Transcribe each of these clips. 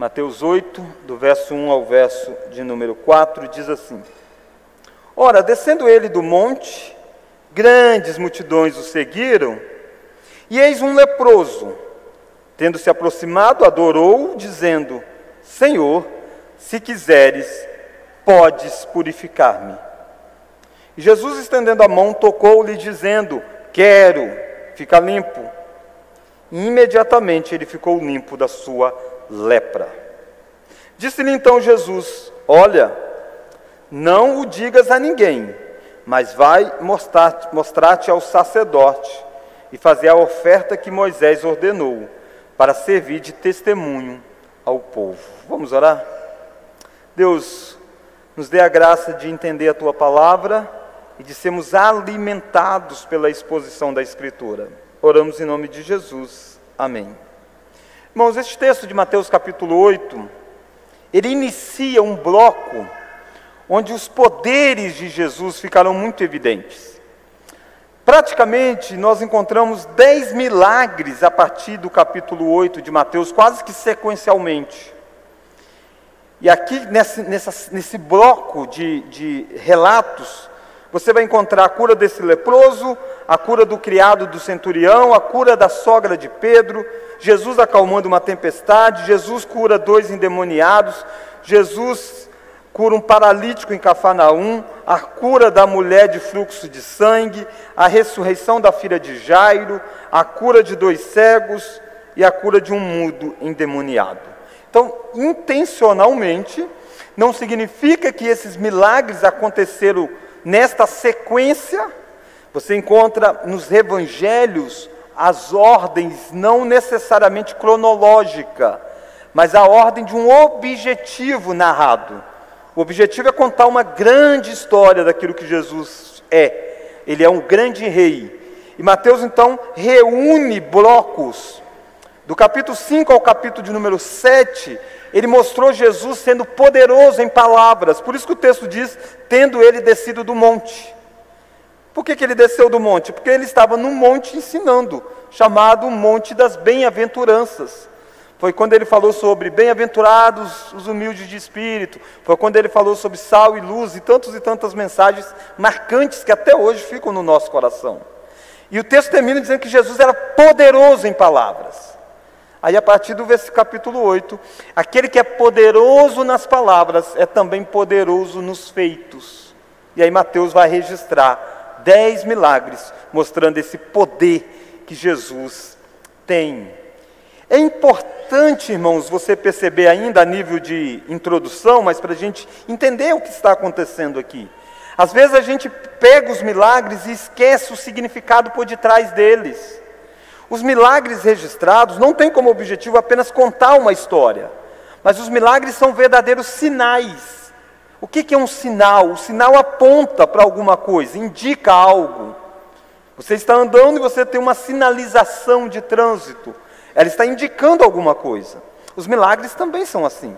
Mateus 8, do verso 1 ao verso de número 4, diz assim: Ora, descendo ele do monte, grandes multidões o seguiram, e eis um leproso, tendo se aproximado, adorou, dizendo: Senhor, se quiseres, podes purificar-me. E Jesus, estendendo a mão, tocou-lhe, dizendo: Quero, fica limpo. E imediatamente ele ficou limpo da sua lepra. Disse-lhe então Jesus: Olha, não o digas a ninguém, mas vai mostrar-te mostrar ao sacerdote e fazer a oferta que Moisés ordenou, para servir de testemunho ao povo. Vamos orar? Deus, nos dê a graça de entender a tua palavra e de sermos alimentados pela exposição da Escritura. Oramos em nome de Jesus. Amém. Irmãos, este texto de Mateus capítulo 8, ele inicia um bloco onde os poderes de Jesus ficaram muito evidentes. Praticamente, nós encontramos dez milagres a partir do capítulo 8 de Mateus, quase que sequencialmente. E aqui, nesse, nessa, nesse bloco de, de relatos, você vai encontrar a cura desse leproso, a cura do criado do centurião, a cura da sogra de Pedro, Jesus acalmando uma tempestade, Jesus cura dois endemoniados, Jesus cura um paralítico em Cafarnaum, a cura da mulher de fluxo de sangue, a ressurreição da filha de Jairo, a cura de dois cegos e a cura de um mudo endemoniado. Então, intencionalmente, não significa que esses milagres aconteceram nesta sequência você encontra nos evangelhos as ordens não necessariamente cronológica, mas a ordem de um objetivo narrado. O objetivo é contar uma grande história daquilo que Jesus é. Ele é um grande rei. E Mateus então reúne blocos. Do capítulo 5 ao capítulo de número 7, ele mostrou Jesus sendo poderoso em palavras. Por isso que o texto diz: tendo ele descido do monte. Por que, que ele desceu do monte? Porque ele estava num monte ensinando, chamado Monte das Bem-aventuranças. Foi quando ele falou sobre bem-aventurados os humildes de espírito. Foi quando ele falou sobre sal e luz e tantas e tantas mensagens marcantes que até hoje ficam no nosso coração. E o texto termina dizendo que Jesus era poderoso em palavras. Aí, a partir do capítulo 8, aquele que é poderoso nas palavras é também poderoso nos feitos. E aí, Mateus vai registrar dez milagres, mostrando esse poder que Jesus tem. É importante, irmãos, você perceber ainda a nível de introdução, mas para a gente entender o que está acontecendo aqui. Às vezes a gente pega os milagres e esquece o significado por detrás deles. Os milagres registrados não têm como objetivo apenas contar uma história, mas os milagres são verdadeiros sinais o que, é um sinal? O sinal aponta para alguma coisa, indica algo. Você está andando e você tem uma sinalização de trânsito. Ela está indicando alguma coisa. Os milagres também são assim.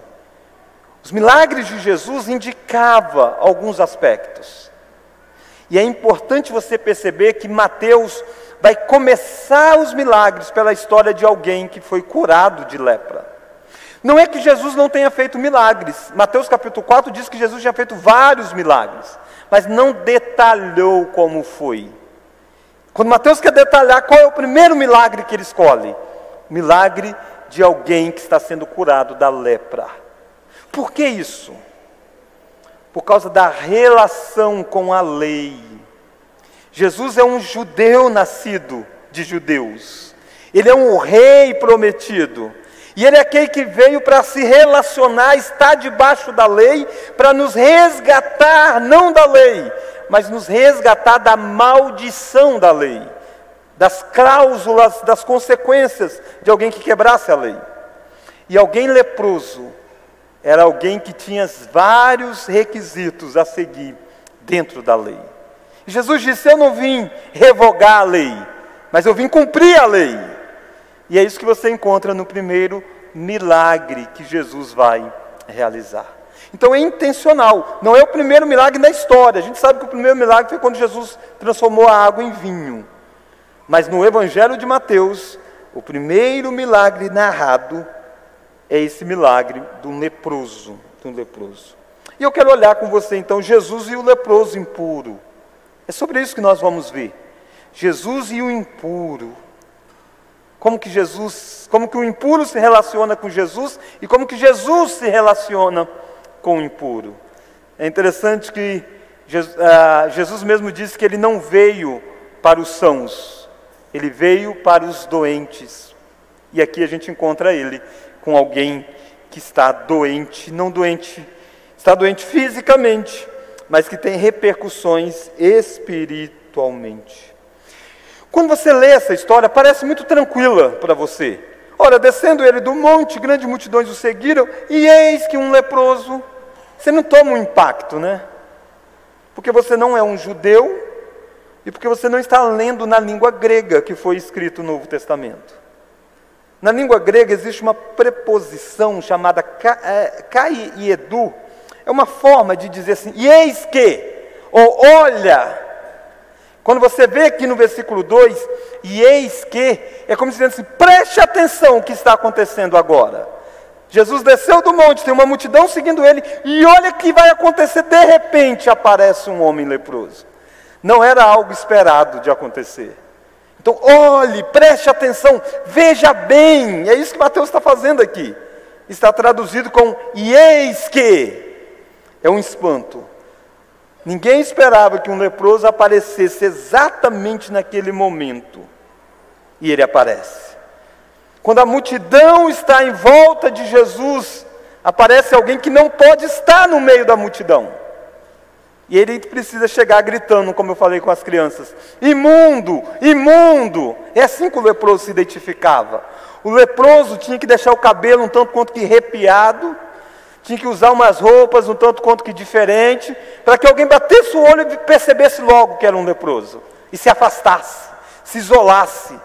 Os milagres de Jesus indicavam alguns aspectos. E é importante você perceber que Mateus vai começar os milagres pela história de alguém que foi curado de lepra. Não é que Jesus não tenha feito milagres. Mateus capítulo 4 diz que Jesus tinha feito vários milagres, mas não detalhou como foi. Quando Mateus quer detalhar qual é o primeiro milagre que ele escolhe? Milagre de alguém que está sendo curado da lepra. Por que isso? Por causa da relação com a lei. Jesus é um judeu nascido de judeus. Ele é um rei prometido. E Ele é aquele que veio para se relacionar, está debaixo da lei, para nos resgatar, não da lei, mas nos resgatar da maldição da lei, das cláusulas, das consequências de alguém que quebrasse a lei. E alguém leproso era alguém que tinha vários requisitos a seguir dentro da lei. Jesus disse: Eu não vim revogar a lei, mas eu vim cumprir a lei. E é isso que você encontra no primeiro milagre que Jesus vai realizar. Então é intencional, não é o primeiro milagre na história. A gente sabe que o primeiro milagre foi quando Jesus transformou a água em vinho. Mas no Evangelho de Mateus, o primeiro milagre narrado é esse milagre do leproso, do leproso. E eu quero olhar com você então Jesus e o leproso impuro. É sobre isso que nós vamos ver. Jesus e o impuro. Como que Jesus, como que o impuro se relaciona com Jesus e como que Jesus se relaciona com o impuro. É interessante que ah, Jesus mesmo disse que ele não veio para os sãos, ele veio para os doentes. E aqui a gente encontra ele com alguém que está doente, não doente, está doente fisicamente, mas que tem repercussões espiritualmente. Quando você lê essa história, parece muito tranquila para você. Ora, descendo ele do monte, grandes multidões o seguiram, e eis que um leproso. Você não toma um impacto, né? Porque você não é um judeu e porque você não está lendo na língua grega que foi escrito o Novo Testamento. Na língua grega existe uma preposição chamada kai e edu. É uma forma de dizer assim, e eis que, ou olha. Quando você vê aqui no versículo 2, e eis que, é como se dizendo assim, preste atenção o que está acontecendo agora. Jesus desceu do monte, tem uma multidão seguindo ele, e olha o que vai acontecer, de repente aparece um homem leproso. Não era algo esperado de acontecer. Então, olhe, preste atenção, veja bem, é isso que Mateus está fazendo aqui. Está traduzido com e eis que, é um espanto. Ninguém esperava que um leproso aparecesse exatamente naquele momento. E ele aparece. Quando a multidão está em volta de Jesus, aparece alguém que não pode estar no meio da multidão. E ele precisa chegar gritando, como eu falei com as crianças: imundo, imundo. É assim que o leproso se identificava. O leproso tinha que deixar o cabelo um tanto quanto que arrepiado, tinha que usar umas roupas um tanto quanto que diferente, para que alguém batesse o olho e percebesse logo que era um leproso e se afastasse, se isolasse.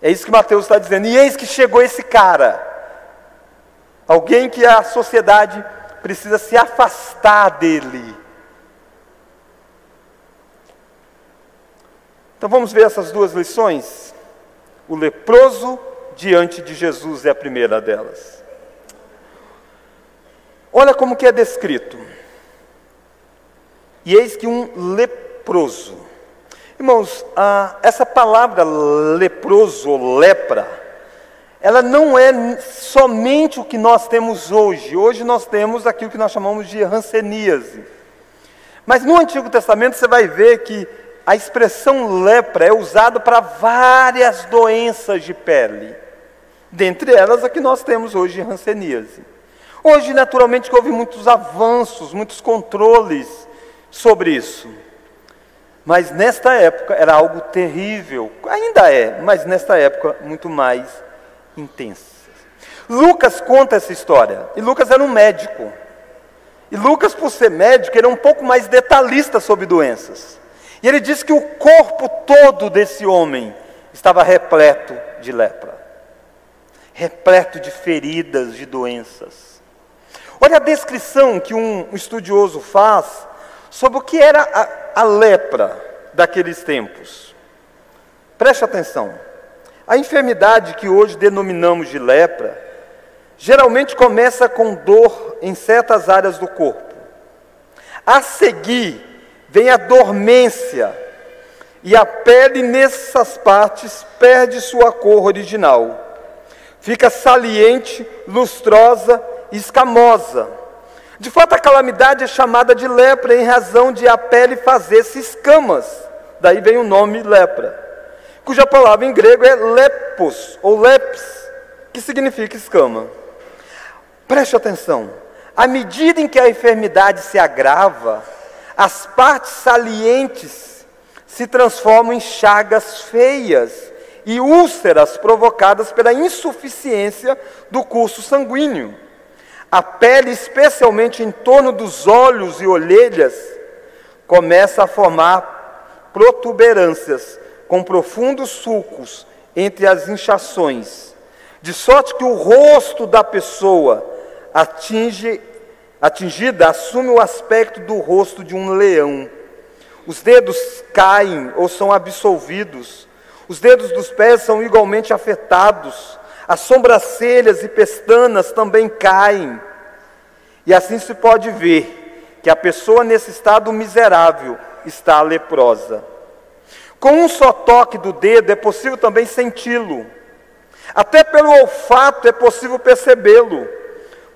É isso que Mateus está dizendo. E eis que chegou esse cara, alguém que a sociedade precisa se afastar dele. Então vamos ver essas duas lições. O leproso diante de Jesus é a primeira delas. Olha como que é descrito. E eis que um leproso. Irmãos, essa palavra leproso lepra, ela não é somente o que nós temos hoje. Hoje nós temos aquilo que nós chamamos de ranceníase. Mas no Antigo Testamento você vai ver que a expressão lepra é usada para várias doenças de pele, dentre elas a que nós temos hoje, ranceníase. Hoje, naturalmente, houve muitos avanços, muitos controles sobre isso. Mas nesta época era algo terrível, ainda é, mas nesta época muito mais intensa. Lucas conta essa história, e Lucas era um médico. E Lucas, por ser médico, era um pouco mais detalhista sobre doenças. E ele diz que o corpo todo desse homem estava repleto de lepra, repleto de feridas, de doenças. Olha a descrição que um estudioso faz sobre o que era a, a lepra daqueles tempos. Preste atenção. A enfermidade que hoje denominamos de lepra geralmente começa com dor em certas áreas do corpo. A seguir, vem a dormência, e a pele nessas partes perde sua cor original. Fica saliente, lustrosa escamosa. De fato, a calamidade é chamada de lepra em razão de a pele fazer-se escamas. Daí vem o nome lepra, cuja palavra em grego é lepos ou lepis, que significa escama. Preste atenção. À medida em que a enfermidade se agrava, as partes salientes se transformam em chagas feias e úlceras provocadas pela insuficiência do curso sanguíneo. A pele, especialmente em torno dos olhos e orelhas, começa a formar protuberâncias com profundos sulcos entre as inchações, de sorte que o rosto da pessoa atinge atingida assume o aspecto do rosto de um leão. Os dedos caem ou são absolvidos. Os dedos dos pés são igualmente afetados. As sobrancelhas e pestanas também caem. E assim se pode ver que a pessoa nesse estado miserável está leprosa. Com um só toque do dedo é possível também senti-lo. Até pelo olfato é possível percebê-lo,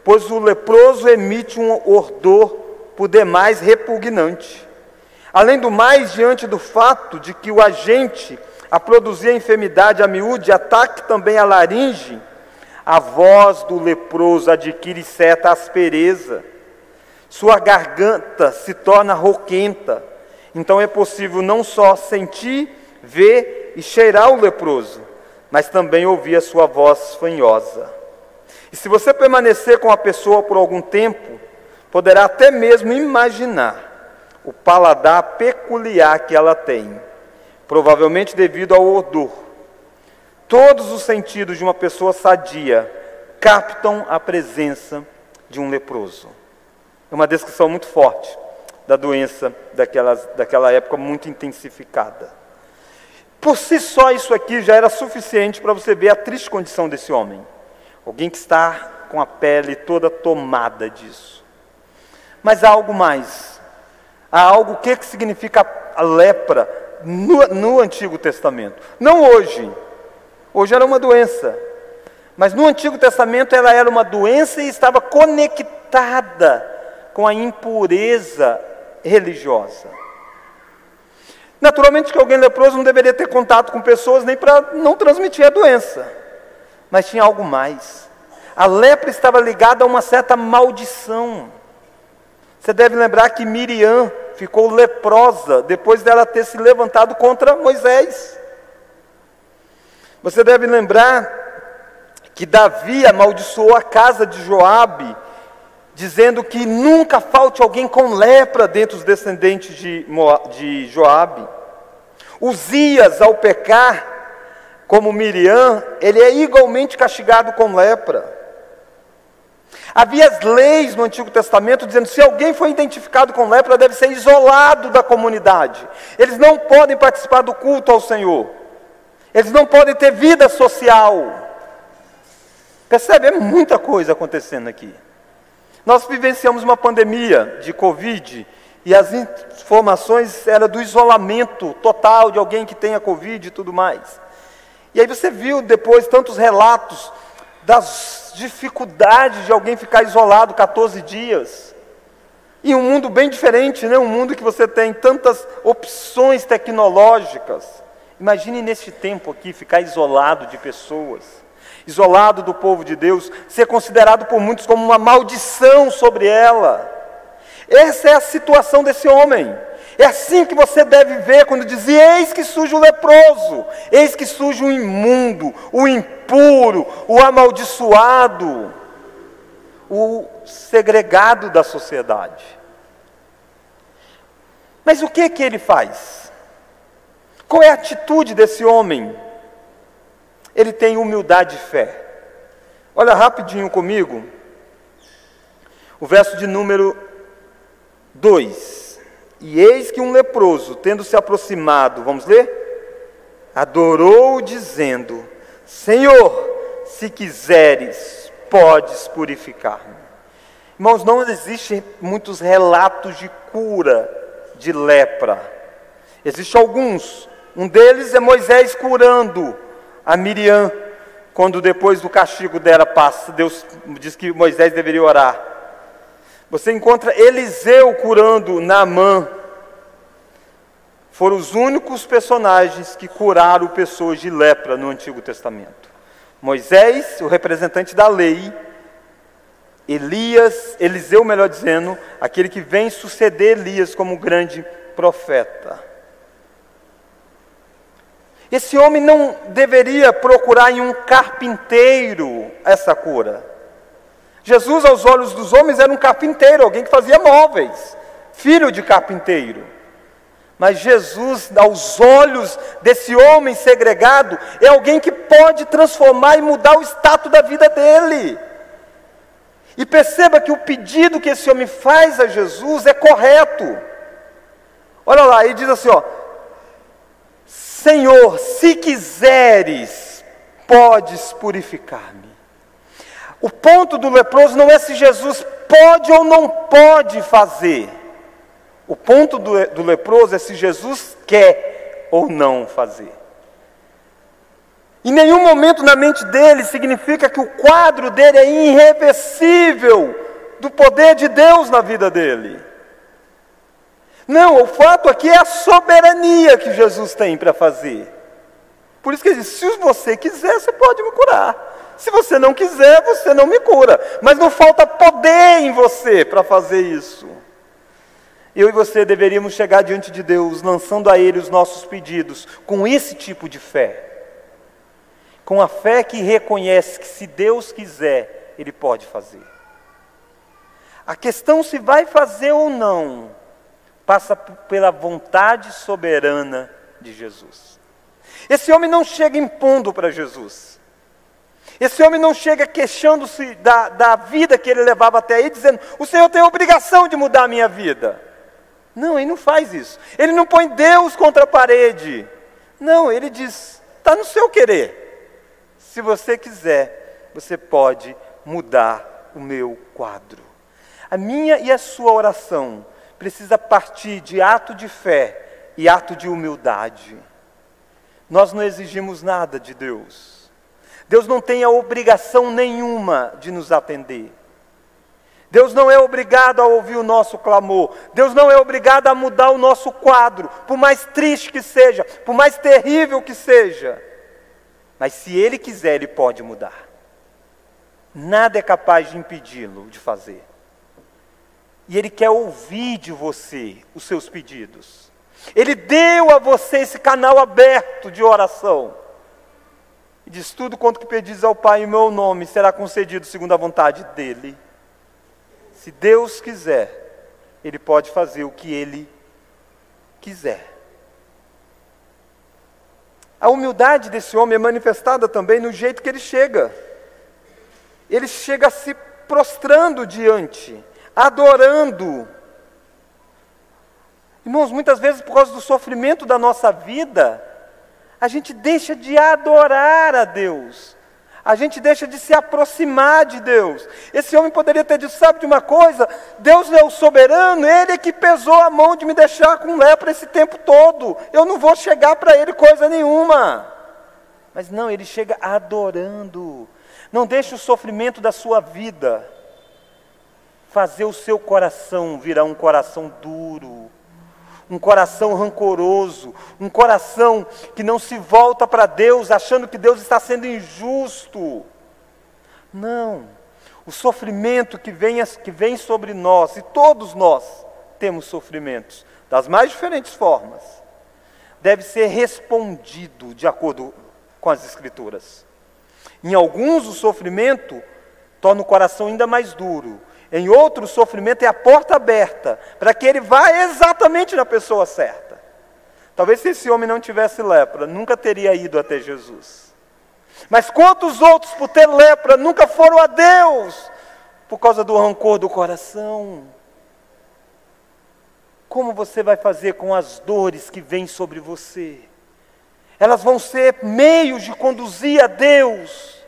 pois o leproso emite um odor por demais repugnante. Além do mais, diante do fato de que o agente a produzir a enfermidade a miúde, ataque também a laringe, a voz do leproso adquire certa aspereza, sua garganta se torna rouquenta, então é possível não só sentir, ver e cheirar o leproso, mas também ouvir a sua voz fanhosa. E se você permanecer com a pessoa por algum tempo, poderá até mesmo imaginar o paladar peculiar que ela tem provavelmente devido ao odor. Todos os sentidos de uma pessoa sadia captam a presença de um leproso. É uma descrição muito forte da doença daquela, daquela época, muito intensificada. Por si só, isso aqui já era suficiente para você ver a triste condição desse homem. Alguém que está com a pele toda tomada disso. Mas há algo mais. Há algo, o que, que significa a lepra no, no Antigo Testamento. Não hoje. Hoje era uma doença. Mas no Antigo Testamento ela era uma doença e estava conectada com a impureza religiosa. Naturalmente que alguém leproso não deveria ter contato com pessoas nem para não transmitir a doença. Mas tinha algo mais. A lepra estava ligada a uma certa maldição. Você deve lembrar que Miriam ficou leprosa depois dela ter se levantado contra Moisés. Você deve lembrar que Davi amaldiçoou a casa de Joabe, dizendo que nunca falte alguém com lepra dentre os descendentes de, de Joabe. Uzias, ao pecar, como Miriam, ele é igualmente castigado com lepra. Havia as leis no Antigo Testamento dizendo que se alguém foi identificado com lepra, deve ser isolado da comunidade. Eles não podem participar do culto ao Senhor. Eles não podem ter vida social. Percebe? É muita coisa acontecendo aqui. Nós vivenciamos uma pandemia de Covid e as informações eram do isolamento total de alguém que tenha Covid e tudo mais. E aí você viu depois tantos relatos das dificuldades de alguém ficar isolado 14 dias. E um mundo bem diferente, né? um mundo que você tem tantas opções tecnológicas. Imagine neste tempo aqui ficar isolado de pessoas, isolado do povo de Deus, ser considerado por muitos como uma maldição sobre ela. Essa é a situação desse homem. É assim que você deve ver quando diz: Eis que surge o leproso, eis que surge o imundo, o impuro, o amaldiçoado, o segregado da sociedade. Mas o que que ele faz? Qual é a atitude desse homem? Ele tem humildade e fé. Olha rapidinho comigo, o verso de número 2. E eis que um leproso, tendo se aproximado, vamos ler? Adorou, dizendo: Senhor, se quiseres, podes purificar-me. Irmãos, não existem muitos relatos de cura de lepra. Existem alguns. Um deles é Moisés curando a Miriam, quando depois do castigo dela passa, Deus diz que Moisés deveria orar. Você encontra Eliseu curando Naamã. Foram os únicos personagens que curaram pessoas de lepra no Antigo Testamento. Moisés, o representante da lei, Elias, Eliseu, melhor dizendo, aquele que vem suceder Elias como grande profeta. Esse homem não deveria procurar em um carpinteiro essa cura. Jesus, aos olhos dos homens, era um carpinteiro, alguém que fazia móveis, filho de carpinteiro. Mas Jesus, aos olhos desse homem segregado, é alguém que pode transformar e mudar o status da vida dele. E perceba que o pedido que esse homem faz a Jesus é correto. Olha lá, ele diz assim: ó, Senhor, se quiseres, podes purificar-me. O ponto do leproso não é se Jesus pode ou não pode fazer. O ponto do, do leproso é se Jesus quer ou não fazer. Em nenhum momento na mente dele significa que o quadro dele é irreversível do poder de Deus na vida dele. Não, o fato aqui é a soberania que Jesus tem para fazer. Por isso que ele diz: se você quiser, você pode me curar. Se você não quiser, você não me cura. Mas não falta poder em você para fazer isso. Eu e você deveríamos chegar diante de Deus, lançando a Ele os nossos pedidos, com esse tipo de fé. Com a fé que reconhece que se Deus quiser, Ele pode fazer. A questão se vai fazer ou não, passa pela vontade soberana de Jesus. Esse homem não chega impondo para Jesus. Esse homem não chega queixando-se da, da vida que ele levava até aí, dizendo: O Senhor tem a obrigação de mudar a minha vida. Não, ele não faz isso. Ele não põe Deus contra a parede. Não, ele diz: Está no seu querer. Se você quiser, você pode mudar o meu quadro. A minha e a sua oração precisa partir de ato de fé e ato de humildade. Nós não exigimos nada de Deus. Deus não tem a obrigação nenhuma de nos atender. Deus não é obrigado a ouvir o nosso clamor. Deus não é obrigado a mudar o nosso quadro, por mais triste que seja, por mais terrível que seja. Mas se Ele quiser, Ele pode mudar. Nada é capaz de impedi-lo de fazer. E Ele quer ouvir de você os seus pedidos. Ele deu a você esse canal aberto de oração. E diz: Tudo quanto que pedis ao Pai em meu nome será concedido segundo a vontade dEle. Se Deus quiser, Ele pode fazer o que Ele quiser. A humildade desse homem é manifestada também no jeito que ele chega. Ele chega se prostrando diante, adorando. Irmãos, muitas vezes por causa do sofrimento da nossa vida, a gente deixa de adorar a Deus a gente deixa de se aproximar de Deus. Esse homem poderia ter dito: sabe de uma coisa? Deus é o soberano, Ele é que pesou a mão de me deixar com lepra esse tempo todo. Eu não vou chegar para Ele coisa nenhuma. Mas não, ele chega adorando. Não deixe o sofrimento da sua vida fazer o seu coração virar um coração duro, um coração rancoroso, um coração que não se volta para Deus achando que Deus está sendo injusto. Não. O sofrimento que vem, que vem sobre nós, e todos nós temos sofrimentos, das mais diferentes formas, deve ser respondido de acordo com as Escrituras. Em alguns, o sofrimento torna o coração ainda mais duro, em outro, o sofrimento é a porta aberta para que ele vá exatamente na pessoa certa. Talvez se esse homem não tivesse lepra, nunca teria ido até Jesus. Mas quantos outros, por ter lepra, nunca foram a Deus por causa do rancor do coração? Como você vai fazer com as dores que vêm sobre você? Elas vão ser meios de conduzir a Deus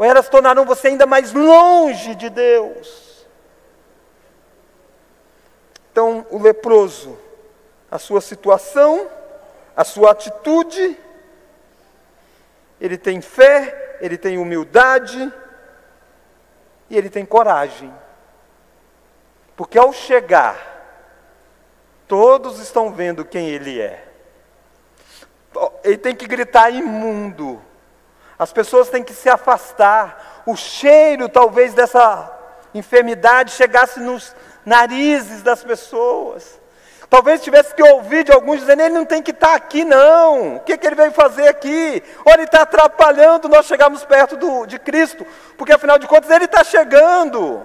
ou elas tornarão você ainda mais longe de Deus. Então, o leproso, a sua situação, a sua atitude, ele tem fé, ele tem humildade e ele tem coragem. Porque ao chegar, todos estão vendo quem ele é. Ele tem que gritar imundo. As pessoas têm que se afastar. O cheiro, talvez, dessa enfermidade chegasse nos narizes das pessoas. Talvez tivesse que ouvir de alguns dizendo: ele não tem que estar aqui, não. O que, que ele veio fazer aqui? Ou ele está atrapalhando nós chegarmos perto do, de Cristo, porque afinal de contas ele está chegando.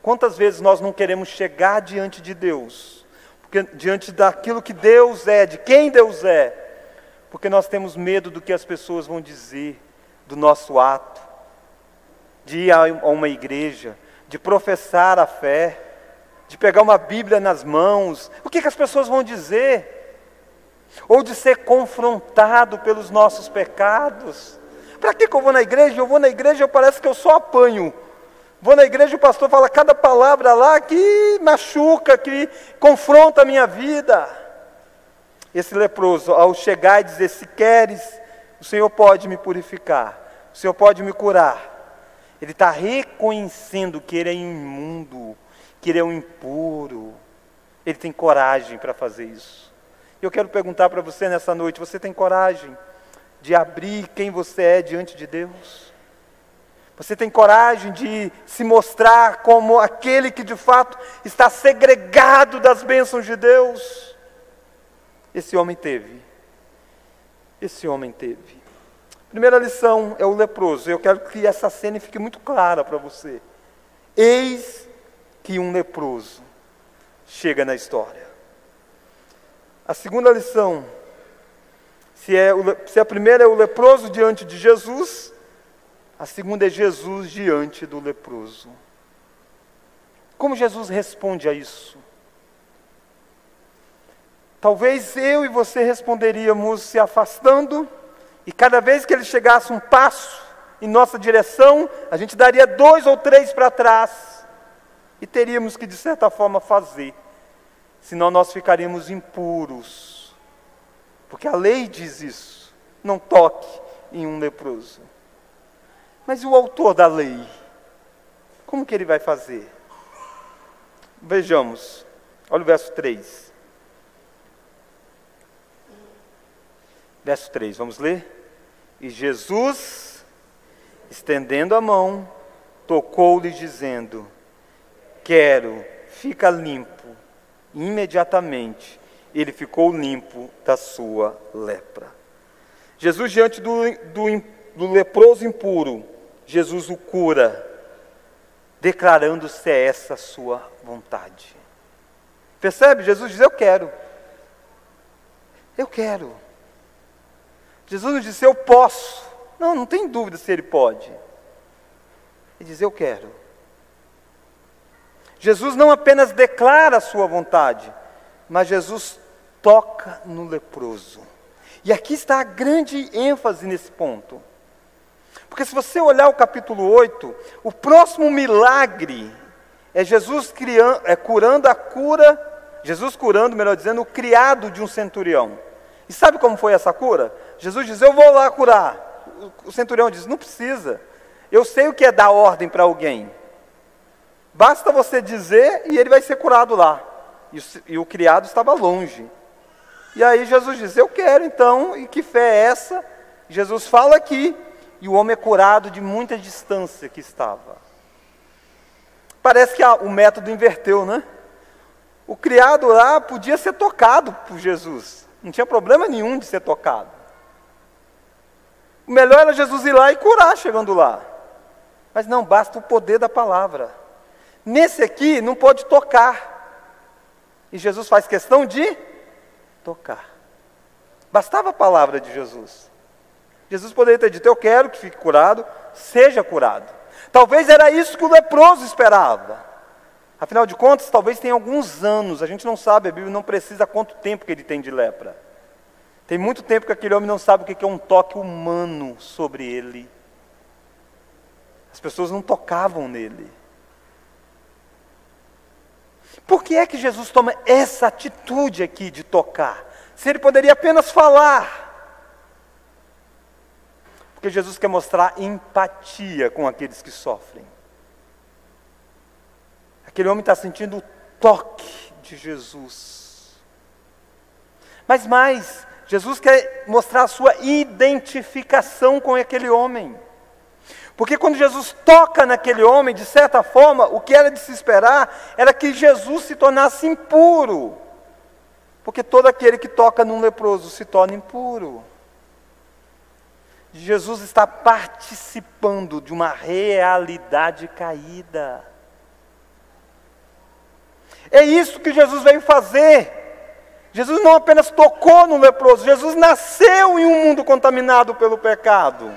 Quantas vezes nós não queremos chegar diante de Deus, porque, diante daquilo que Deus é, de quem Deus é, porque nós temos medo do que as pessoas vão dizer do nosso ato, de ir a uma igreja, de professar a fé, de pegar uma Bíblia nas mãos. O que, que as pessoas vão dizer? ou de ser confrontado pelos nossos pecados. Para que, que eu vou na igreja? Eu vou na igreja, parece que eu só apanho. Vou na igreja, o pastor fala cada palavra lá que machuca, que confronta a minha vida. Esse leproso, ao chegar e dizer: Se queres, o Senhor pode me purificar, o Senhor pode me curar. Ele está reconhecendo que ele é imundo, que ele é um impuro. Ele tem coragem para fazer isso. Eu quero perguntar para você nessa noite: você tem coragem de abrir quem você é diante de Deus? Você tem coragem de se mostrar como aquele que de fato está segregado das bênçãos de Deus? Esse homem teve. Esse homem teve. Primeira lição é o leproso. Eu quero que essa cena fique muito clara para você. Eis que um leproso chega na história. A segunda lição, se, é o, se a primeira é o leproso diante de Jesus, a segunda é Jesus diante do leproso. Como Jesus responde a isso? Talvez eu e você responderíamos se afastando, e cada vez que ele chegasse um passo em nossa direção, a gente daria dois ou três para trás, e teríamos que, de certa forma, fazer senão nós ficaríamos impuros. Porque a lei diz isso: não toque em um leproso. Mas o autor da lei, como que ele vai fazer? Vejamos, olha o verso 3. Verso 3, vamos ler? E Jesus, estendendo a mão, tocou-lhe, dizendo: Quero, fica limpo imediatamente ele ficou limpo da sua lepra. Jesus, diante do, do, do leproso impuro, Jesus o cura, declarando se é essa a sua vontade. Percebe? Jesus diz: Eu quero. Eu quero. Jesus não disse: Eu posso. Não, não tem dúvida se ele pode. Ele diz: Eu quero. Jesus não apenas declara a sua vontade, mas Jesus toca no leproso. E aqui está a grande ênfase nesse ponto. Porque se você olhar o capítulo 8, o próximo milagre é Jesus criando, é curando a cura, Jesus curando, melhor dizendo, o criado de um centurião. E sabe como foi essa cura? Jesus diz: Eu vou lá curar. O centurião diz: Não precisa. Eu sei o que é dar ordem para alguém. Basta você dizer e ele vai ser curado lá. E, o criado estava longe. E aí Jesus diz: Eu quero então, e que fé é essa? Jesus fala aqui, e o homem é curado de muita distância que estava. Parece que a, o método inverteu, né? O criado lá podia ser tocado por Jesus, não tinha problema nenhum de ser tocado. O melhor era Jesus ir lá e curar chegando lá. Mas não basta o poder da palavra. Nesse aqui não pode tocar. E Jesus faz questão de tocar. Bastava a palavra de Jesus. Jesus poderia ter dito: Eu quero que fique curado, seja curado. Talvez era isso que o leproso esperava. Afinal de contas, talvez tenha alguns anos, a gente não sabe, a Bíblia não precisa quanto tempo que ele tem de lepra. Tem muito tempo que aquele homem não sabe o que é um toque humano sobre ele. As pessoas não tocavam nele. Por que é que Jesus toma essa atitude aqui de tocar? Se ele poderia apenas falar. Porque Jesus quer mostrar empatia com aqueles que sofrem. Aquele homem está sentindo o toque de Jesus. Mas mais, Jesus quer mostrar a sua identificação com aquele homem. Porque quando Jesus toca naquele homem, de certa forma, o que era de se esperar era que Jesus se tornasse impuro. Porque todo aquele que toca num leproso se torna impuro. Jesus está participando de uma realidade caída. É isso que Jesus veio fazer. Jesus não apenas tocou no leproso, Jesus nasceu em um mundo contaminado pelo pecado.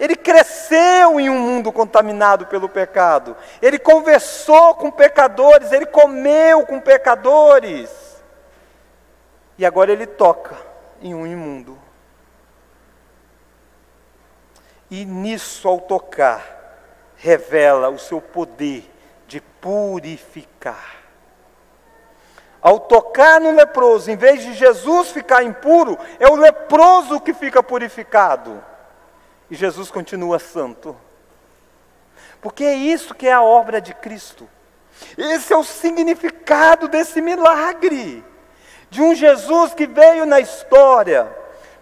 Ele cresceu em um mundo contaminado pelo pecado. Ele conversou com pecadores, ele comeu com pecadores. E agora ele toca em um imundo. E nisso, ao tocar, revela o seu poder de purificar. Ao tocar no leproso, em vez de Jesus ficar impuro, é o leproso que fica purificado. E Jesus continua santo. Porque é isso que é a obra de Cristo. Esse é o significado desse milagre. De um Jesus que veio na história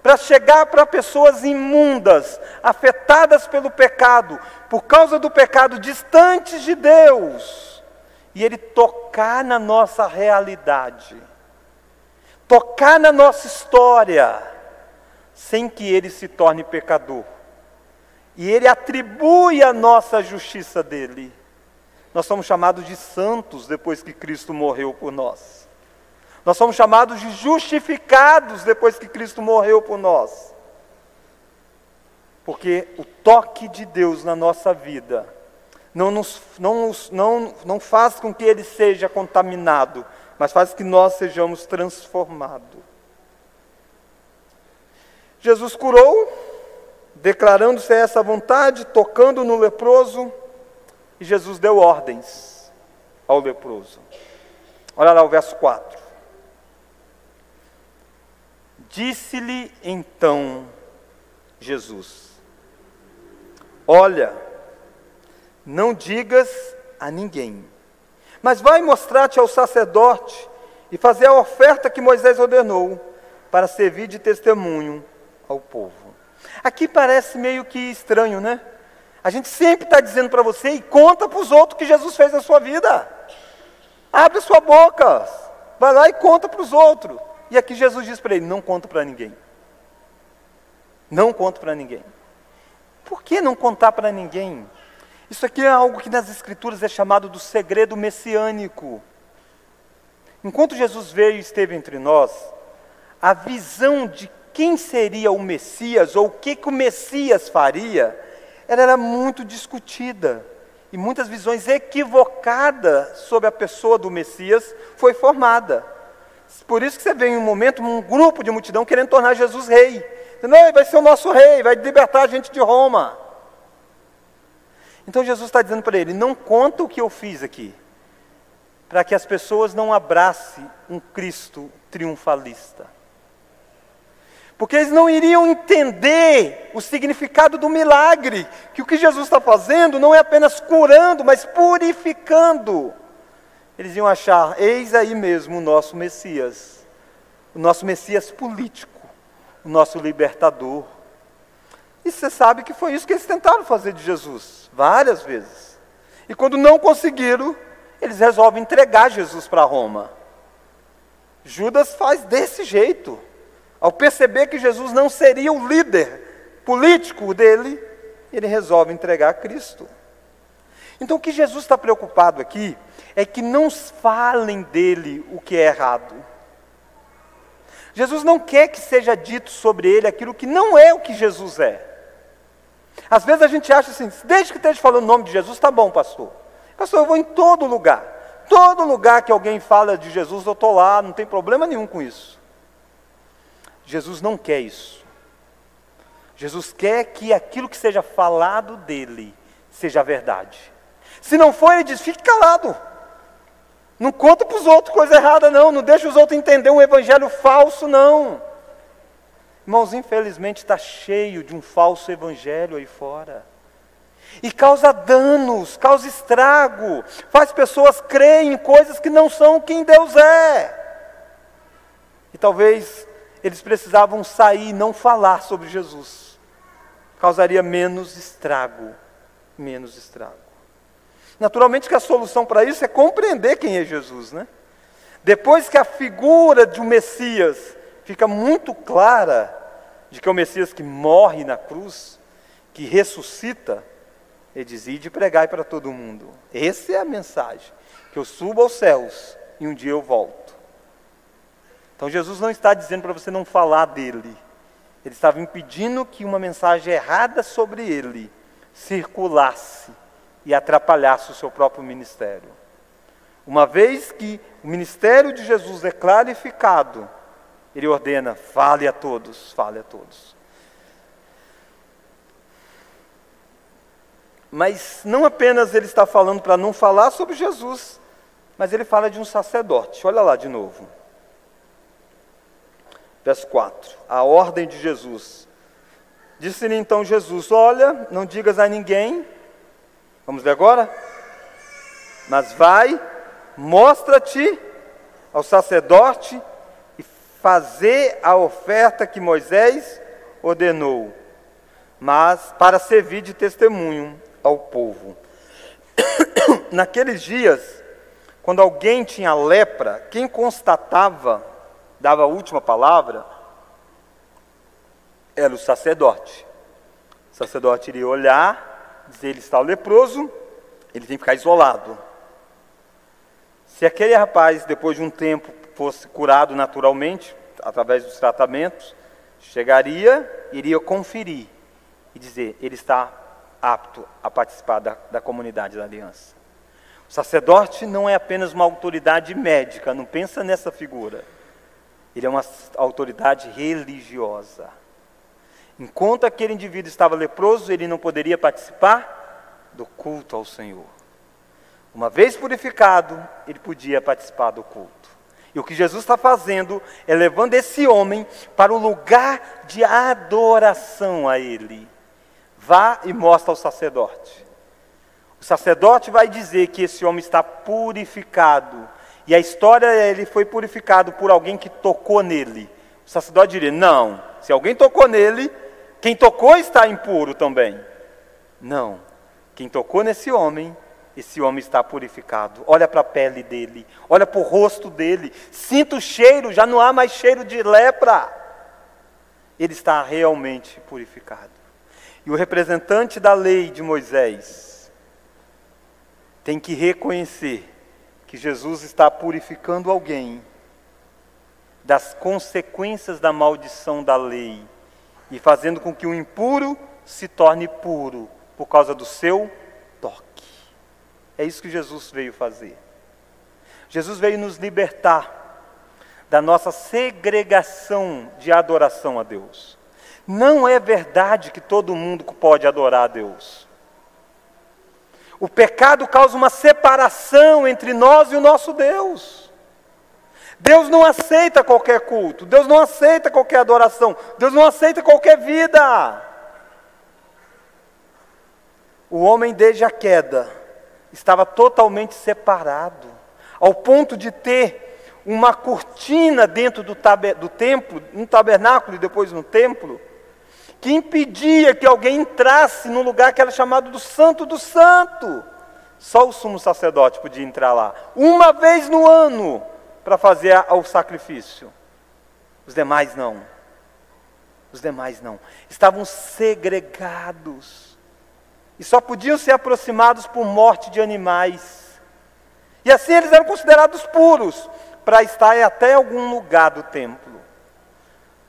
para chegar para pessoas imundas, afetadas pelo pecado, por causa do pecado, distantes de Deus, e Ele tocar na nossa realidade, tocar na nossa história, sem que Ele se torne pecador, e Ele atribui a nossa justiça dele. Nós somos chamados de santos depois que Cristo morreu por nós. Nós somos chamados de justificados depois que Cristo morreu por nós. Porque o toque de Deus na nossa vida não, nos, não, não, não faz com que ele seja contaminado, mas faz que nós sejamos transformados. Jesus curou, declarando-se essa vontade, tocando no leproso, e Jesus deu ordens ao leproso. Olha lá o verso 4. Disse-lhe então Jesus: Olha, não digas a ninguém, mas vai mostrar-te ao sacerdote e fazer a oferta que Moisés ordenou, para servir de testemunho ao povo. Aqui parece meio que estranho, né? A gente sempre está dizendo para você e conta para os outros que Jesus fez na sua vida. Abre sua boca, vai lá e conta para os outros. E aqui Jesus diz para ele: não conta para ninguém. Não conta para ninguém. Por que não contar para ninguém? Isso aqui é algo que nas Escrituras é chamado do segredo messiânico. Enquanto Jesus veio e esteve entre nós, a visão de quem seria o Messias ou o que, que o Messias faria, ela era muito discutida. E muitas visões equivocadas sobre a pessoa do Messias foi formada. Por isso que você vê em um momento um grupo de multidão querendo tornar Jesus rei. Ele vai ser o nosso rei, vai libertar a gente de Roma. Então Jesus está dizendo para ele: não conta o que eu fiz aqui, para que as pessoas não abracem um Cristo triunfalista. Porque eles não iriam entender o significado do milagre, que o que Jesus está fazendo não é apenas curando, mas purificando eles iam achar: eis aí mesmo o nosso Messias, o nosso Messias político, o nosso libertador. E você sabe que foi isso que eles tentaram fazer de Jesus, várias vezes. E quando não conseguiram, eles resolvem entregar Jesus para Roma. Judas faz desse jeito. Ao perceber que Jesus não seria o líder político dele, ele resolve entregar Cristo. Então o que Jesus está preocupado aqui é que não falem dele o que é errado. Jesus não quer que seja dito sobre ele aquilo que não é o que Jesus é. Às vezes a gente acha assim, desde que esteja falando o nome de Jesus, está bom, pastor. Pastor, eu vou em todo lugar. Todo lugar que alguém fala de Jesus, eu estou lá, não tem problema nenhum com isso. Jesus não quer isso. Jesus quer que aquilo que seja falado dele seja verdade. Se não for, ele diz: fique calado. Não conta para os outros coisa errada, não. Não deixa os outros entender um evangelho falso, não. Irmãos, infelizmente está cheio de um falso evangelho aí fora. E causa danos, causa estrago, faz pessoas crerem em coisas que não são quem Deus é. E talvez eles precisavam sair e não falar sobre Jesus. Causaria menos estrago, menos estrago. Naturalmente que a solução para isso é compreender quem é Jesus, né? Depois que a figura de um Messias fica muito clara, de que é o Messias que morre na cruz, que ressuscita, ele diz: Ide pregai para todo mundo. Essa é a mensagem. Que eu subo aos céus e um dia eu volto. Então Jesus não está dizendo para você não falar dele. Ele estava impedindo que uma mensagem errada sobre ele circulasse e atrapalhasse o seu próprio ministério. Uma vez que o ministério de Jesus é clarificado, ele ordena: fale a todos, fale a todos. Mas não apenas ele está falando para não falar sobre Jesus, mas ele fala de um sacerdote. Olha lá de novo. Verso 4. A ordem de Jesus. Disse-lhe então Jesus: Olha, não digas a ninguém. Vamos ver agora? Mas vai, mostra-te ao sacerdote fazer a oferta que Moisés ordenou, mas para servir de testemunho ao povo. Naqueles dias, quando alguém tinha lepra, quem constatava, dava a última palavra, era o sacerdote. O sacerdote iria olhar, dizer ele está leproso, ele tem que ficar isolado. Se aquele rapaz, depois de um tempo, fosse curado naturalmente, através dos tratamentos, chegaria, iria conferir e dizer: ele está apto a participar da, da comunidade da aliança. O sacerdote não é apenas uma autoridade médica, não pensa nessa figura. Ele é uma autoridade religiosa. Enquanto aquele indivíduo estava leproso, ele não poderia participar do culto ao Senhor. Uma vez purificado, ele podia participar do culto. E o que Jesus está fazendo é levando esse homem para o lugar de adoração a Ele. Vá e mostra ao sacerdote. O sacerdote vai dizer que esse homem está purificado. E a história é ele foi purificado por alguém que tocou nele. O sacerdote diria: Não, se alguém tocou nele, quem tocou está impuro também. Não, quem tocou nesse homem, esse homem está purificado. Olha para a pele dele, olha para o rosto dele, sinta o cheiro, já não há mais cheiro de lepra. Ele está realmente purificado. E o representante da lei de Moisés tem que reconhecer que Jesus está purificando alguém das consequências da maldição da lei e fazendo com que o impuro se torne puro por causa do seu toque. É isso que Jesus veio fazer. Jesus veio nos libertar da nossa segregação de adoração a Deus. Não é verdade que todo mundo pode adorar a Deus. O pecado causa uma separação entre nós e o nosso Deus. Deus não aceita qualquer culto, Deus não aceita qualquer adoração, Deus não aceita qualquer vida. O homem, desde a queda, estava totalmente separado, ao ponto de ter uma cortina dentro do, do templo, um tabernáculo e depois no templo, que impedia que alguém entrasse num lugar que era chamado do Santo do Santo. Só o sumo sacerdote podia entrar lá, uma vez no ano, para fazer o sacrifício. Os demais não. Os demais não. Estavam segregados. E só podiam ser aproximados por morte de animais. E assim eles eram considerados puros, para estar até algum lugar do templo.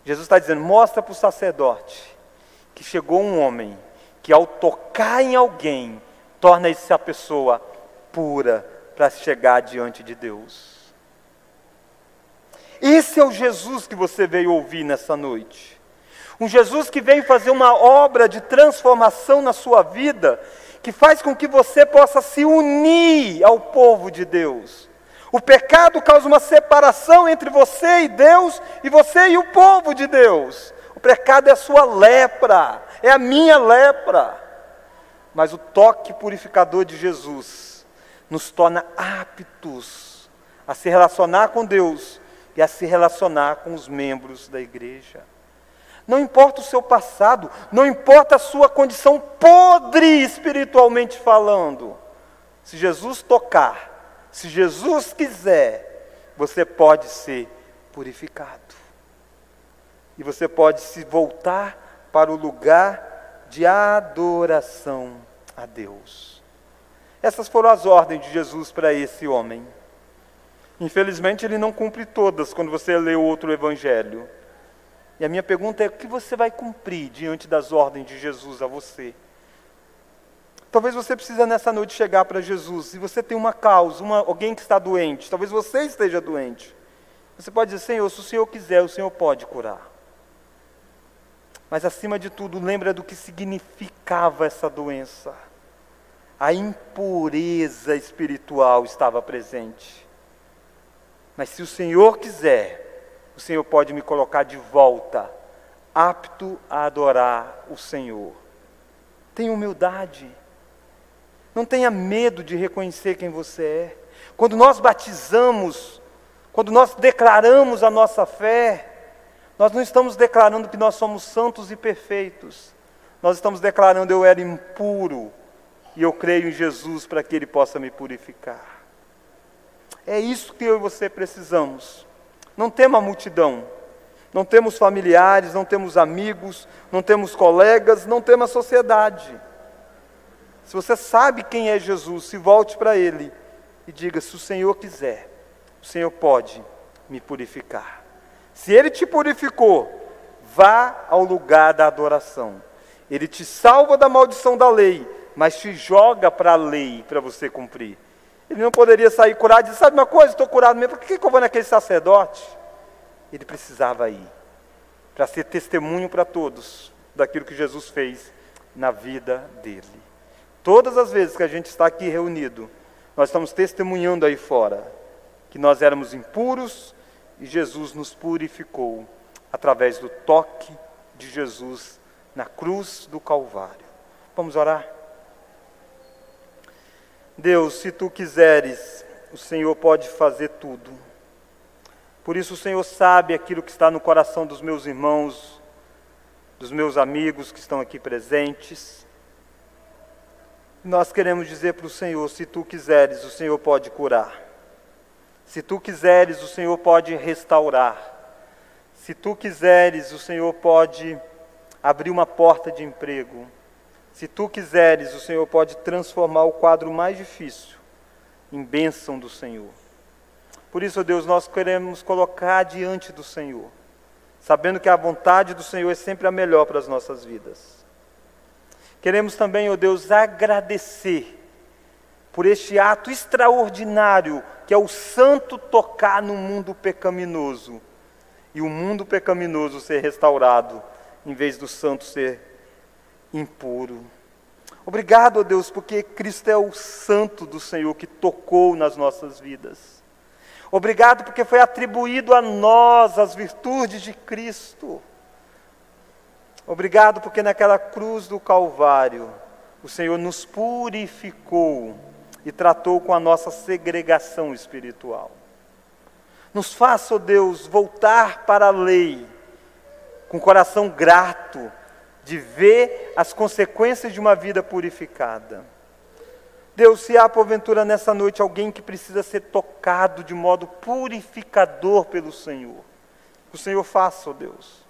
Jesus está dizendo: mostra para o sacerdote que chegou um homem que, ao tocar em alguém, torna essa pessoa pura para chegar diante de Deus. Esse é o Jesus que você veio ouvir nessa noite. Um Jesus que veio fazer uma obra de transformação na sua vida, que faz com que você possa se unir ao povo de Deus. O pecado causa uma separação entre você e Deus e você e o povo de Deus. O pecado é a sua lepra, é a minha lepra. Mas o toque purificador de Jesus nos torna aptos a se relacionar com Deus e a se relacionar com os membros da igreja. Não importa o seu passado, não importa a sua condição podre espiritualmente falando. Se Jesus tocar, se Jesus quiser, você pode ser purificado e você pode se voltar para o lugar de adoração a Deus. Essas foram as ordens de Jesus para esse homem. Infelizmente, ele não cumpre todas quando você lê o outro evangelho. E a minha pergunta é: o que você vai cumprir diante das ordens de Jesus a você? Talvez você precise nessa noite chegar para Jesus. Se você tem uma causa, uma, alguém que está doente, talvez você esteja doente. Você pode dizer, Senhor, se o Senhor quiser, o Senhor pode curar. Mas acima de tudo, lembra do que significava essa doença. A impureza espiritual estava presente. Mas se o Senhor quiser, o Senhor pode me colocar de volta, apto a adorar o Senhor. Tenha humildade. Não tenha medo de reconhecer quem você é. Quando nós batizamos, quando nós declaramos a nossa fé, nós não estamos declarando que nós somos santos e perfeitos. Nós estamos declarando eu era impuro e eu creio em Jesus para que ele possa me purificar. É isso que eu e você precisamos. Não temos a multidão, não temos familiares, não temos amigos, não temos colegas, não temos a sociedade. Se você sabe quem é Jesus, se volte para Ele e diga: se o Senhor quiser, o Senhor pode me purificar. Se Ele te purificou, vá ao lugar da adoração. Ele te salva da maldição da lei, mas te joga para a lei para você cumprir. Ele não poderia sair curado e dizer, sabe uma coisa, estou curado mesmo, por que, que eu vou naquele sacerdote? Ele precisava ir, para ser testemunho para todos daquilo que Jesus fez na vida dele. Todas as vezes que a gente está aqui reunido, nós estamos testemunhando aí fora que nós éramos impuros, e Jesus nos purificou através do toque de Jesus na cruz do Calvário. Vamos orar? Deus, se tu quiseres, o Senhor pode fazer tudo. Por isso o Senhor sabe aquilo que está no coração dos meus irmãos, dos meus amigos que estão aqui presentes. Nós queremos dizer para o Senhor: se tu quiseres, o Senhor pode curar. Se tu quiseres, o Senhor pode restaurar. Se tu quiseres, o Senhor pode abrir uma porta de emprego. Se tu quiseres, o Senhor pode transformar o quadro mais difícil em bênção do Senhor. Por isso, Deus, nós queremos colocar diante do Senhor, sabendo que a vontade do Senhor é sempre a melhor para as nossas vidas. Queremos também, ó Deus, agradecer por este ato extraordinário que é o santo tocar no mundo pecaminoso e o mundo pecaminoso ser restaurado, em vez do santo ser impuro. Obrigado, ó Deus, porque Cristo é o santo do Senhor que tocou nas nossas vidas. Obrigado porque foi atribuído a nós as virtudes de Cristo. Obrigado porque naquela cruz do Calvário o Senhor nos purificou e tratou com a nossa segregação espiritual. Nos faça, ó Deus, voltar para a lei com coração grato de ver as consequências de uma vida purificada. Deus, se há porventura nessa noite alguém que precisa ser tocado de modo purificador pelo Senhor, que o Senhor faça, ó Deus.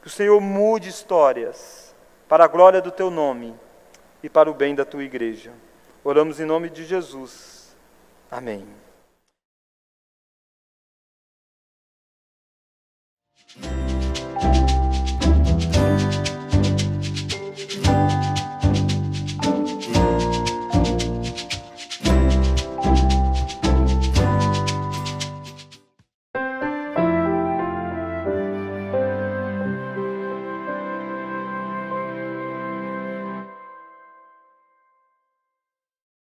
Que o Senhor mude histórias para a glória do teu nome e para o bem da tua igreja. Oramos em nome de Jesus. Amém.